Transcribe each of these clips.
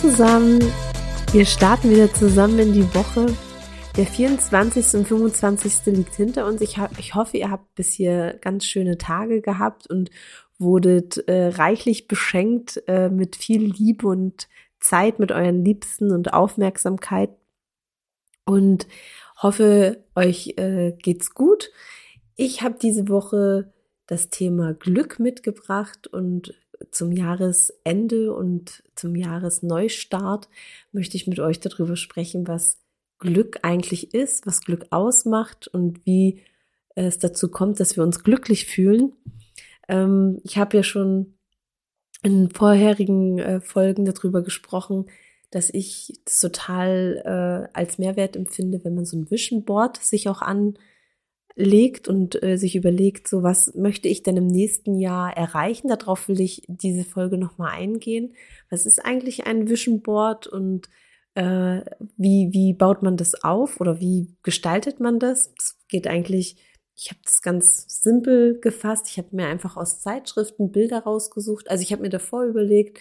zusammen. Wir starten wieder zusammen in die Woche. Der 24. und 25. liegt hinter uns. Ich, ich hoffe, ihr habt bis hier ganz schöne Tage gehabt und wurdet äh, reichlich beschenkt äh, mit viel Liebe und Zeit mit euren Liebsten und Aufmerksamkeit. Und hoffe, euch äh, geht's gut. Ich habe diese Woche das Thema Glück mitgebracht und zum Jahresende und zum Jahresneustart möchte ich mit euch darüber sprechen, was Glück eigentlich ist, was Glück ausmacht und wie es dazu kommt, dass wir uns glücklich fühlen. Ähm, ich habe ja schon in vorherigen äh, Folgen darüber gesprochen, dass ich das total äh, als Mehrwert empfinde, wenn man so ein Vision Board sich auch an legt und äh, sich überlegt, so was möchte ich denn im nächsten Jahr erreichen? Darauf will ich diese Folge nochmal eingehen. Was ist eigentlich ein Vision Board und äh, wie, wie baut man das auf oder wie gestaltet man das? Das geht eigentlich, ich habe das ganz simpel gefasst. Ich habe mir einfach aus Zeitschriften Bilder rausgesucht. Also ich habe mir davor überlegt,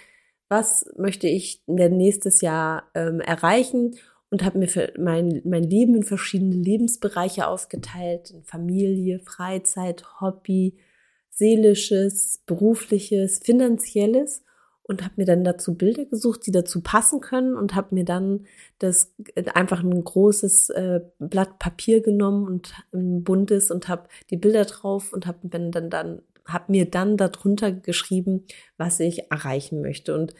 was möchte ich denn nächstes Jahr ähm, erreichen und habe mir mein, mein Leben in verschiedene Lebensbereiche aufgeteilt, in Familie, Freizeit, Hobby, seelisches, berufliches, finanzielles. Und habe mir dann dazu Bilder gesucht, die dazu passen können. Und habe mir dann das einfach ein großes äh, Blatt Papier genommen und ein buntes und habe die Bilder drauf und habe dann dann habe mir dann darunter geschrieben, was ich erreichen möchte. Und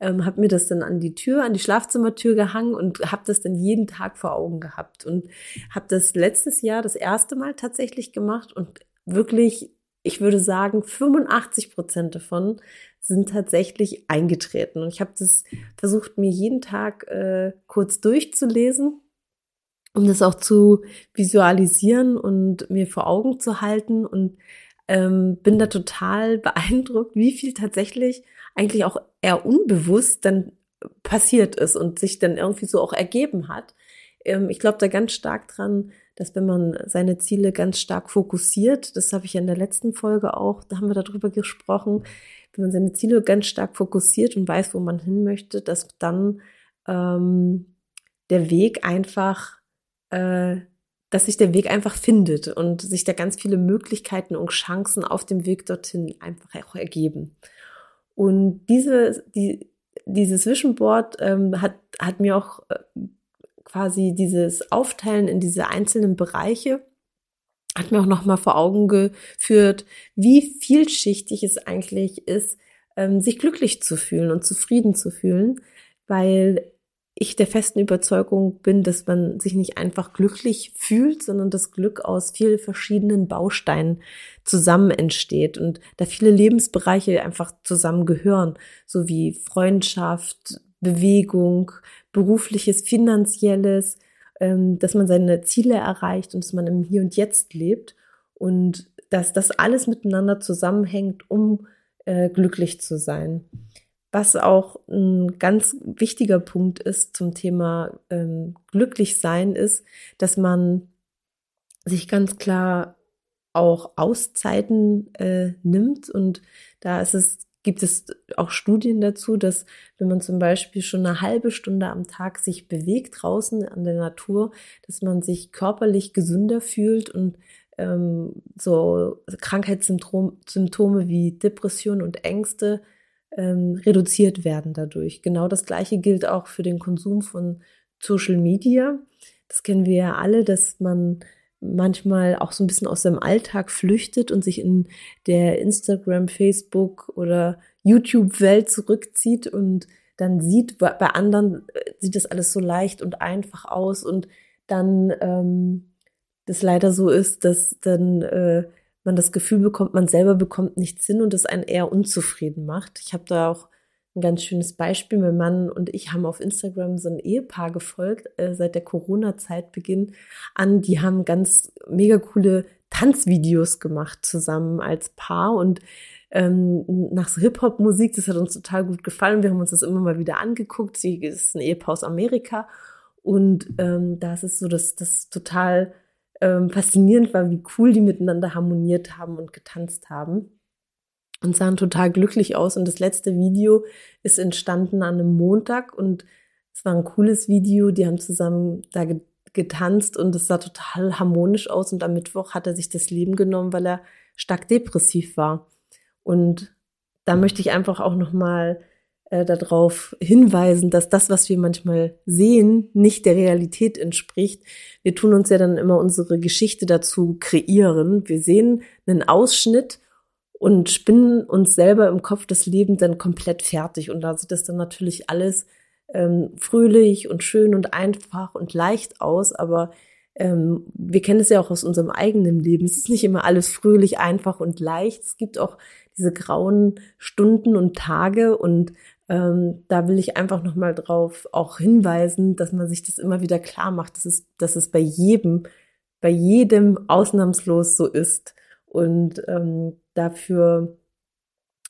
ähm, habe mir das dann an die Tür, an die Schlafzimmertür gehangen und habe das dann jeden Tag vor Augen gehabt und habe das letztes Jahr das erste Mal tatsächlich gemacht und wirklich, ich würde sagen, 85 Prozent davon sind tatsächlich eingetreten. Und ich habe das versucht, mir jeden Tag äh, kurz durchzulesen, um das auch zu visualisieren und mir vor Augen zu halten und ähm, bin da total beeindruckt, wie viel tatsächlich eigentlich auch eher unbewusst dann passiert ist und sich dann irgendwie so auch ergeben hat. Ähm, ich glaube da ganz stark dran, dass wenn man seine Ziele ganz stark fokussiert, das habe ich ja in der letzten Folge auch, da haben wir darüber gesprochen, wenn man seine Ziele ganz stark fokussiert und weiß, wo man hin möchte, dass dann ähm, der Weg einfach, äh, dass sich der Weg einfach findet und sich da ganz viele Möglichkeiten und Chancen auf dem Weg dorthin einfach auch ergeben. Und diese, die, dieses Vision ähm, hat, hat mir auch äh, quasi dieses Aufteilen in diese einzelnen Bereiche hat mir auch nochmal vor Augen geführt, wie vielschichtig es eigentlich ist, ähm, sich glücklich zu fühlen und zufrieden zu fühlen, weil ich der festen Überzeugung bin, dass man sich nicht einfach glücklich fühlt, sondern das Glück aus vielen verschiedenen Bausteinen zusammen entsteht und da viele Lebensbereiche einfach zusammengehören, so wie Freundschaft, Bewegung, berufliches, finanzielles, ähm, dass man seine Ziele erreicht und dass man im Hier und Jetzt lebt und dass das alles miteinander zusammenhängt, um äh, glücklich zu sein. Was auch ein ganz wichtiger Punkt ist zum Thema ähm, glücklich sein, ist, dass man sich ganz klar auch Auszeiten äh, nimmt. Und da ist es gibt es auch Studien dazu, dass wenn man zum Beispiel schon eine halbe Stunde am Tag sich bewegt draußen an der Natur, dass man sich körperlich gesünder fühlt und ähm, so Krankheitssymptome wie Depression und Ängste ähm, reduziert werden dadurch. Genau das Gleiche gilt auch für den Konsum von Social Media. Das kennen wir ja alle, dass man manchmal auch so ein bisschen aus seinem Alltag flüchtet und sich in der Instagram, Facebook oder YouTube-Welt zurückzieht und dann sieht, bei anderen äh, sieht das alles so leicht und einfach aus und dann ähm, das leider so ist, dass dann äh, man das Gefühl bekommt, man selber bekommt nichts hin und das einen eher unzufrieden macht. Ich habe da auch ein ganz schönes Beispiel. Mein Mann und ich haben auf Instagram so ein Ehepaar gefolgt, äh, seit der Corona-Zeit Beginn an. Die haben ganz mega coole Tanzvideos gemacht zusammen als Paar und ähm, nach so Hip-Hop-Musik, das hat uns total gut gefallen. Wir haben uns das immer mal wieder angeguckt. Sie ist ein Ehepaar aus Amerika und ähm, da ist es so, dass das total ähm, faszinierend war, wie cool die miteinander harmoniert haben und getanzt haben. und sahen total glücklich aus. Und das letzte Video ist entstanden an einem Montag und es war ein cooles Video. Die haben zusammen da getanzt und es sah total harmonisch aus. Und am Mittwoch hat er sich das Leben genommen, weil er stark depressiv war. Und da möchte ich einfach auch nochmal äh, darauf hinweisen, dass das, was wir manchmal sehen, nicht der Realität entspricht. Wir tun uns ja dann immer unsere Geschichte dazu kreieren. Wir sehen einen Ausschnitt und spinnen uns selber im Kopf das Leben dann komplett fertig. Und da sieht das dann natürlich alles ähm, fröhlich und schön und einfach und leicht aus, aber ähm, wir kennen es ja auch aus unserem eigenen Leben. Es ist nicht immer alles fröhlich, einfach und leicht. Es gibt auch diese grauen Stunden und Tage und ähm, da will ich einfach nochmal drauf auch hinweisen, dass man sich das immer wieder klar macht, dass es, dass es bei jedem, bei jedem ausnahmslos so ist. Und ähm, dafür,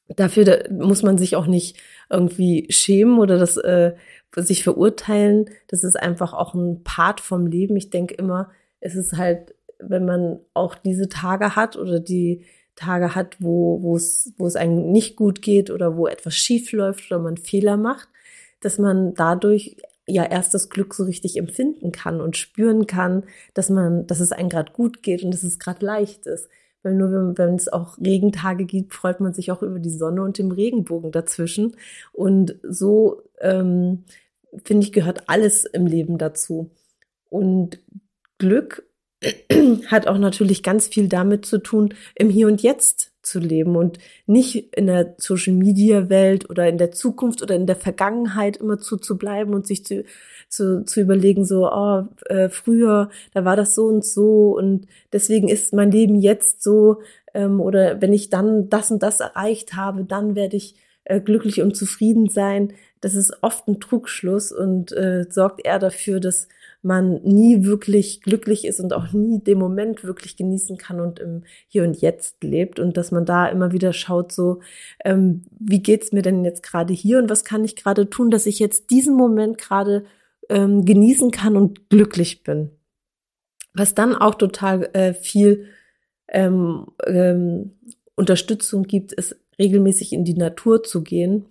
dafür da muss man sich auch nicht irgendwie schämen oder das äh, sich verurteilen. Das ist einfach auch ein Part vom Leben. Ich denke immer, es ist halt, wenn man auch diese Tage hat oder die Tage hat, wo, wo es, wo es einem nicht gut geht oder wo etwas schief läuft oder man Fehler macht, dass man dadurch ja erst das Glück so richtig empfinden kann und spüren kann, dass man, dass es einem gerade gut geht und dass es gerade leicht ist. Weil nur wenn, wenn es auch Regentage gibt, freut man sich auch über die Sonne und dem Regenbogen dazwischen. Und so ähm, finde ich gehört alles im Leben dazu. Und Glück hat auch natürlich ganz viel damit zu tun, im Hier und Jetzt zu leben und nicht in der Social Media Welt oder in der Zukunft oder in der Vergangenheit immer zu, zu bleiben und sich zu, zu, zu überlegen, so, oh, äh, früher, da war das so und so und deswegen ist mein Leben jetzt so ähm, oder wenn ich dann das und das erreicht habe, dann werde ich äh, glücklich und zufrieden sein. Das ist oft ein Trugschluss und äh, sorgt eher dafür, dass man nie wirklich glücklich ist und auch nie den Moment wirklich genießen kann und im Hier und Jetzt lebt und dass man da immer wieder schaut, so ähm, wie geht's mir denn jetzt gerade hier und was kann ich gerade tun, dass ich jetzt diesen Moment gerade ähm, genießen kann und glücklich bin. Was dann auch total äh, viel ähm, ähm, Unterstützung gibt, ist regelmäßig in die Natur zu gehen,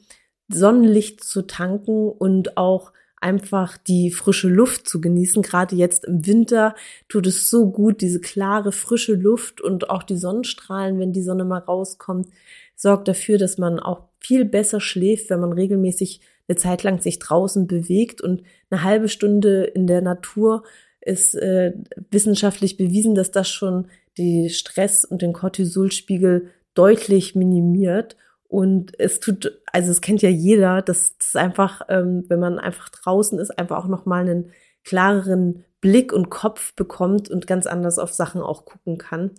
Sonnenlicht zu tanken und auch einfach die frische Luft zu genießen. Gerade jetzt im Winter tut es so gut, diese klare, frische Luft und auch die Sonnenstrahlen, wenn die Sonne mal rauskommt, sorgt dafür, dass man auch viel besser schläft, wenn man regelmäßig eine Zeit lang sich draußen bewegt und eine halbe Stunde in der Natur ist äh, wissenschaftlich bewiesen, dass das schon die Stress und den Cortisolspiegel deutlich minimiert und es tut, also es kennt ja jeder, dass es einfach, ähm, wenn man einfach draußen ist, einfach auch nochmal einen klareren Blick und Kopf bekommt und ganz anders auf Sachen auch gucken kann.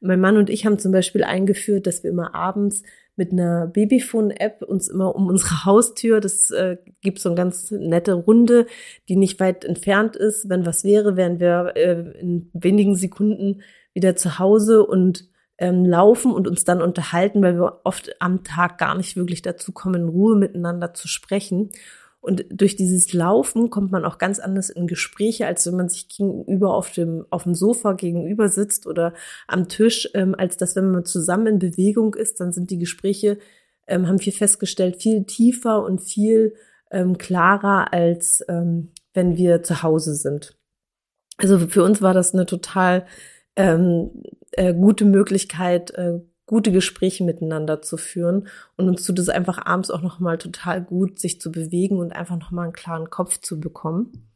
Mein Mann und ich haben zum Beispiel eingeführt, dass wir immer abends mit einer Babyphone-App uns immer um unsere Haustür, das äh, gibt so eine ganz nette Runde, die nicht weit entfernt ist. Wenn was wäre, wären wir äh, in wenigen Sekunden wieder zu Hause und ähm, laufen und uns dann unterhalten, weil wir oft am Tag gar nicht wirklich dazu kommen, in Ruhe miteinander zu sprechen. Und durch dieses Laufen kommt man auch ganz anders in Gespräche, als wenn man sich gegenüber auf dem, auf dem Sofa gegenüber sitzt oder am Tisch, ähm, als dass wenn man zusammen in Bewegung ist, dann sind die Gespräche, ähm, haben wir festgestellt, viel tiefer und viel ähm, klarer, als ähm, wenn wir zu Hause sind. Also für uns war das eine total ähm, äh, gute Möglichkeit, äh, gute Gespräche miteinander zu führen. Und uns tut es einfach abends auch nochmal total gut, sich zu bewegen und einfach nochmal einen klaren Kopf zu bekommen.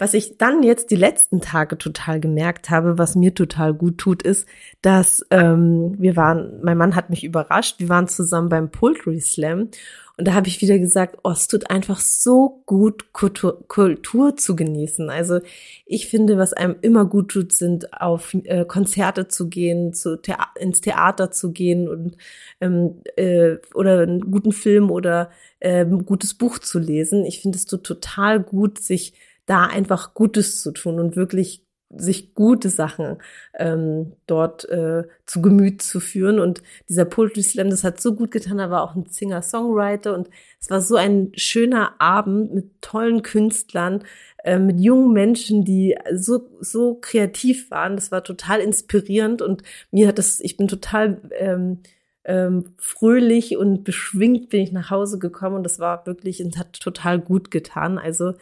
Was ich dann jetzt die letzten Tage total gemerkt habe, was mir total gut tut, ist, dass ähm, wir waren, mein Mann hat mich überrascht, wir waren zusammen beim Poultry Slam und da habe ich wieder gesagt, oh, es tut einfach so gut, Kultur, Kultur zu genießen. Also ich finde, was einem immer gut tut, sind auf äh, Konzerte zu gehen, zu Thea ins Theater zu gehen und ähm, äh, oder einen guten Film oder äh, ein gutes Buch zu lesen. Ich finde es tut total gut, sich da einfach Gutes zu tun und wirklich sich gute Sachen ähm, dort äh, zu Gemüt zu führen. Und dieser Poetry Slam, das hat so gut getan. Er war auch ein Singer-Songwriter und es war so ein schöner Abend mit tollen Künstlern, äh, mit jungen Menschen, die so so kreativ waren. Das war total inspirierend und mir hat das, ich bin total ähm, ähm, fröhlich und beschwingt bin ich nach Hause gekommen und das war wirklich, es hat total gut getan. Also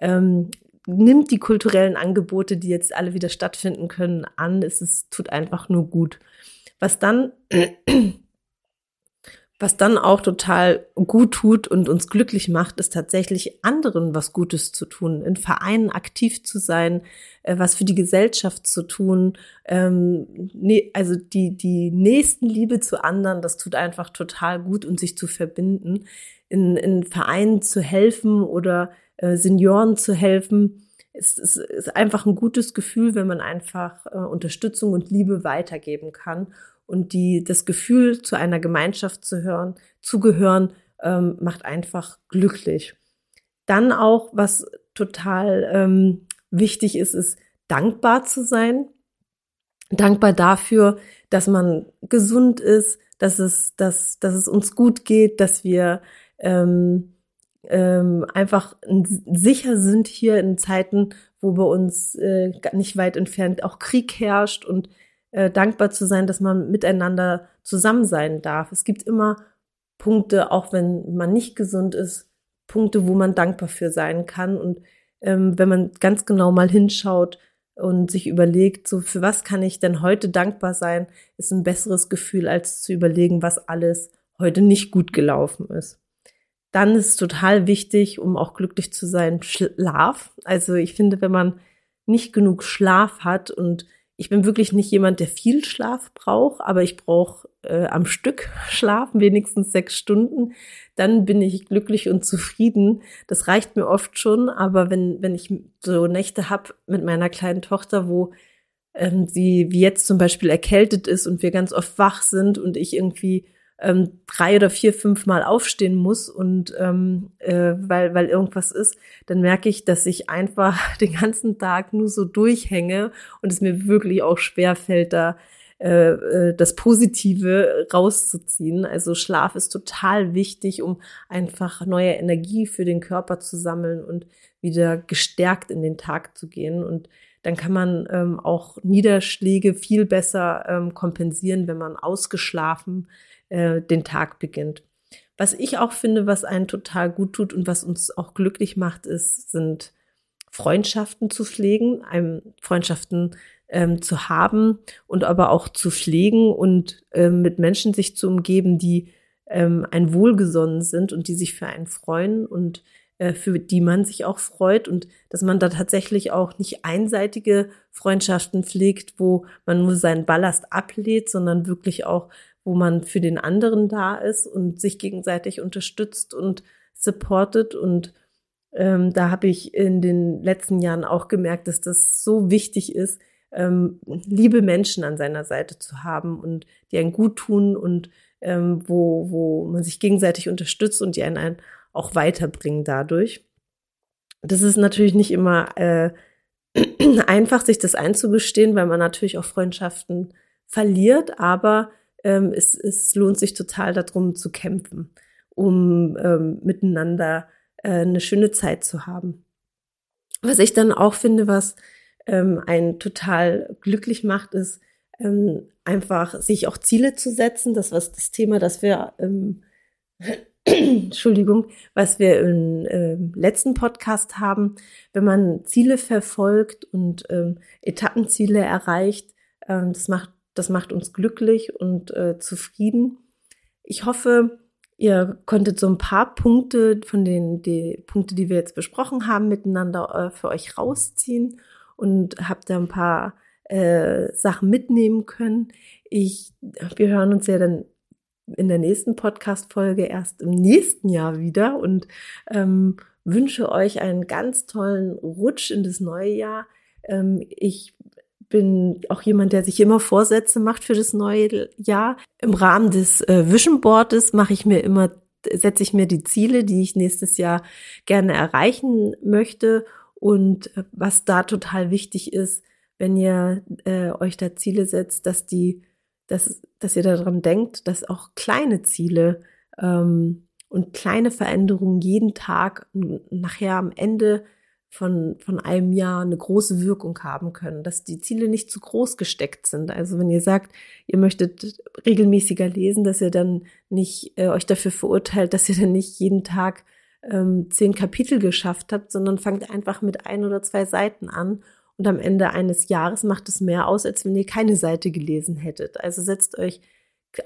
ähm, nimmt die kulturellen Angebote, die jetzt alle wieder stattfinden können, an. Es ist, tut einfach nur gut. Was dann was dann auch total gut tut und uns glücklich macht, ist tatsächlich anderen was Gutes zu tun, in Vereinen aktiv zu sein, äh, was für die Gesellschaft zu tun. Ähm, ne, also die, die Nächstenliebe zu anderen, das tut einfach total gut und sich zu verbinden, in, in Vereinen zu helfen oder äh, Senioren zu helfen. Es, es ist einfach ein gutes Gefühl, wenn man einfach äh, Unterstützung und Liebe weitergeben kann und die, das Gefühl, zu einer Gemeinschaft zu hören, zu gehören, ähm, macht einfach glücklich. Dann auch, was total ähm, wichtig ist, ist dankbar zu sein. Dankbar dafür, dass man gesund ist, dass es, dass, dass es uns gut geht, dass wir ähm, ähm, einfach sicher sind hier in Zeiten, wo bei uns äh, nicht weit entfernt auch Krieg herrscht und äh, dankbar zu sein, dass man miteinander zusammen sein darf. Es gibt immer Punkte, auch wenn man nicht gesund ist, Punkte, wo man dankbar für sein kann. Und ähm, wenn man ganz genau mal hinschaut und sich überlegt, so für was kann ich denn heute dankbar sein, ist ein besseres Gefühl, als zu überlegen, was alles heute nicht gut gelaufen ist. Dann ist es total wichtig, um auch glücklich zu sein, Schlaf. Also ich finde, wenn man nicht genug Schlaf hat und ich bin wirklich nicht jemand, der viel Schlaf braucht, aber ich brauche äh, am Stück schlafen, wenigstens sechs Stunden. Dann bin ich glücklich und zufrieden. Das reicht mir oft schon, aber wenn, wenn ich so Nächte hab mit meiner kleinen Tochter, wo ähm, sie wie jetzt zum Beispiel erkältet ist und wir ganz oft wach sind und ich irgendwie ähm, drei oder vier, fünf Mal aufstehen muss und ähm, äh, weil, weil irgendwas ist, dann merke ich, dass ich einfach den ganzen Tag nur so durchhänge und es mir wirklich auch schwer fällt, da äh, äh, das Positive rauszuziehen. Also Schlaf ist total wichtig, um einfach neue Energie für den Körper zu sammeln und wieder gestärkt in den Tag zu gehen. Und dann kann man ähm, auch Niederschläge viel besser ähm, kompensieren, wenn man ausgeschlafen äh, den Tag beginnt. Was ich auch finde, was einen total gut tut und was uns auch glücklich macht, ist, sind Freundschaften zu pflegen, einem Freundschaften ähm, zu haben und aber auch zu pflegen und ähm, mit Menschen sich zu umgeben, die ähm, ein wohlgesonnen sind und die sich für einen freuen und äh, für die man sich auch freut und dass man da tatsächlich auch nicht einseitige Freundschaften pflegt, wo man nur seinen Ballast ablehnt, sondern wirklich auch wo man für den anderen da ist und sich gegenseitig unterstützt und supportet. Und ähm, da habe ich in den letzten Jahren auch gemerkt, dass das so wichtig ist, ähm, liebe Menschen an seiner Seite zu haben und die einen gut tun und ähm, wo, wo man sich gegenseitig unterstützt und die einen, einen auch weiterbringen dadurch. Das ist natürlich nicht immer äh, einfach, sich das einzugestehen, weil man natürlich auch Freundschaften verliert, aber ähm, es, es lohnt sich total darum zu kämpfen, um ähm, miteinander äh, eine schöne Zeit zu haben. Was ich dann auch finde, was ähm, einen total glücklich macht, ist ähm, einfach sich auch Ziele zu setzen. Das was das Thema, das wir ähm, Entschuldigung, was wir im äh, letzten Podcast haben, wenn man Ziele verfolgt und ähm, Etappenziele erreicht, ähm, das macht das macht uns glücklich und äh, zufrieden. Ich hoffe, ihr konntet so ein paar Punkte von den die Punkte, die wir jetzt besprochen haben, miteinander äh, für euch rausziehen und habt da ein paar äh, Sachen mitnehmen können. Ich, wir hören uns ja dann in der nächsten Podcast-Folge erst im nächsten Jahr wieder und ähm, wünsche euch einen ganz tollen Rutsch in das neue Jahr. Ähm, ich bin auch jemand, der sich immer Vorsätze macht für das neue Jahr. Im Rahmen des äh, Vision Boards mache ich mir immer, setze ich mir die Ziele, die ich nächstes Jahr gerne erreichen möchte. Und äh, was da total wichtig ist, wenn ihr äh, euch da Ziele setzt, dass die, dass, dass ihr daran denkt, dass auch kleine Ziele ähm, und kleine Veränderungen jeden Tag nachher am Ende von, von einem Jahr eine große Wirkung haben können, dass die Ziele nicht zu groß gesteckt sind. Also wenn ihr sagt, ihr möchtet regelmäßiger lesen, dass ihr dann nicht äh, euch dafür verurteilt, dass ihr dann nicht jeden Tag ähm, zehn Kapitel geschafft habt, sondern fangt einfach mit ein oder zwei Seiten an und am Ende eines Jahres macht es mehr aus, als wenn ihr keine Seite gelesen hättet. Also setzt euch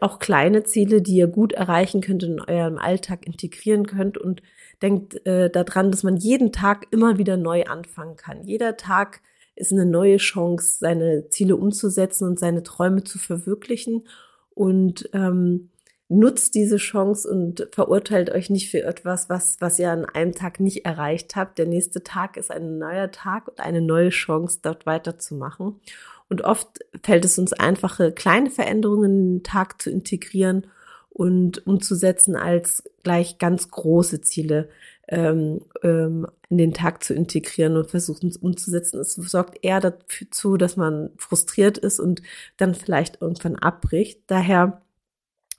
auch kleine Ziele, die ihr gut erreichen könnt, in eurem Alltag integrieren könnt und denkt äh, daran, dass man jeden Tag immer wieder neu anfangen kann. Jeder Tag ist eine neue Chance, seine Ziele umzusetzen und seine Träume zu verwirklichen. Und ähm, nutzt diese Chance und verurteilt euch nicht für etwas, was, was ihr an einem Tag nicht erreicht habt. Der nächste Tag ist ein neuer Tag und eine neue Chance, dort weiterzumachen. Und oft fällt es uns einfache, kleine Veränderungen in den Tag zu integrieren und umzusetzen, als gleich ganz große Ziele ähm, ähm, in den Tag zu integrieren und versuchen es umzusetzen. Es sorgt eher dazu, dass man frustriert ist und dann vielleicht irgendwann abbricht. Daher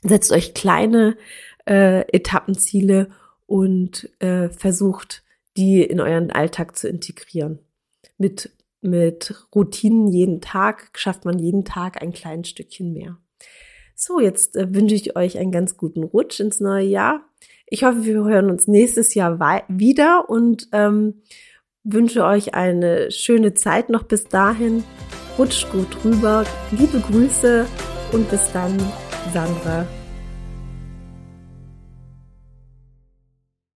setzt euch kleine äh, Etappenziele und äh, versucht, die in euren Alltag zu integrieren. Mit, mit Routinen jeden Tag schafft man jeden Tag ein kleines Stückchen mehr. So, jetzt äh, wünsche ich euch einen ganz guten Rutsch ins neue Jahr. Ich hoffe, wir hören uns nächstes Jahr wieder und ähm, wünsche euch eine schöne Zeit noch bis dahin. Rutscht gut rüber. Liebe Grüße und bis dann. Sandra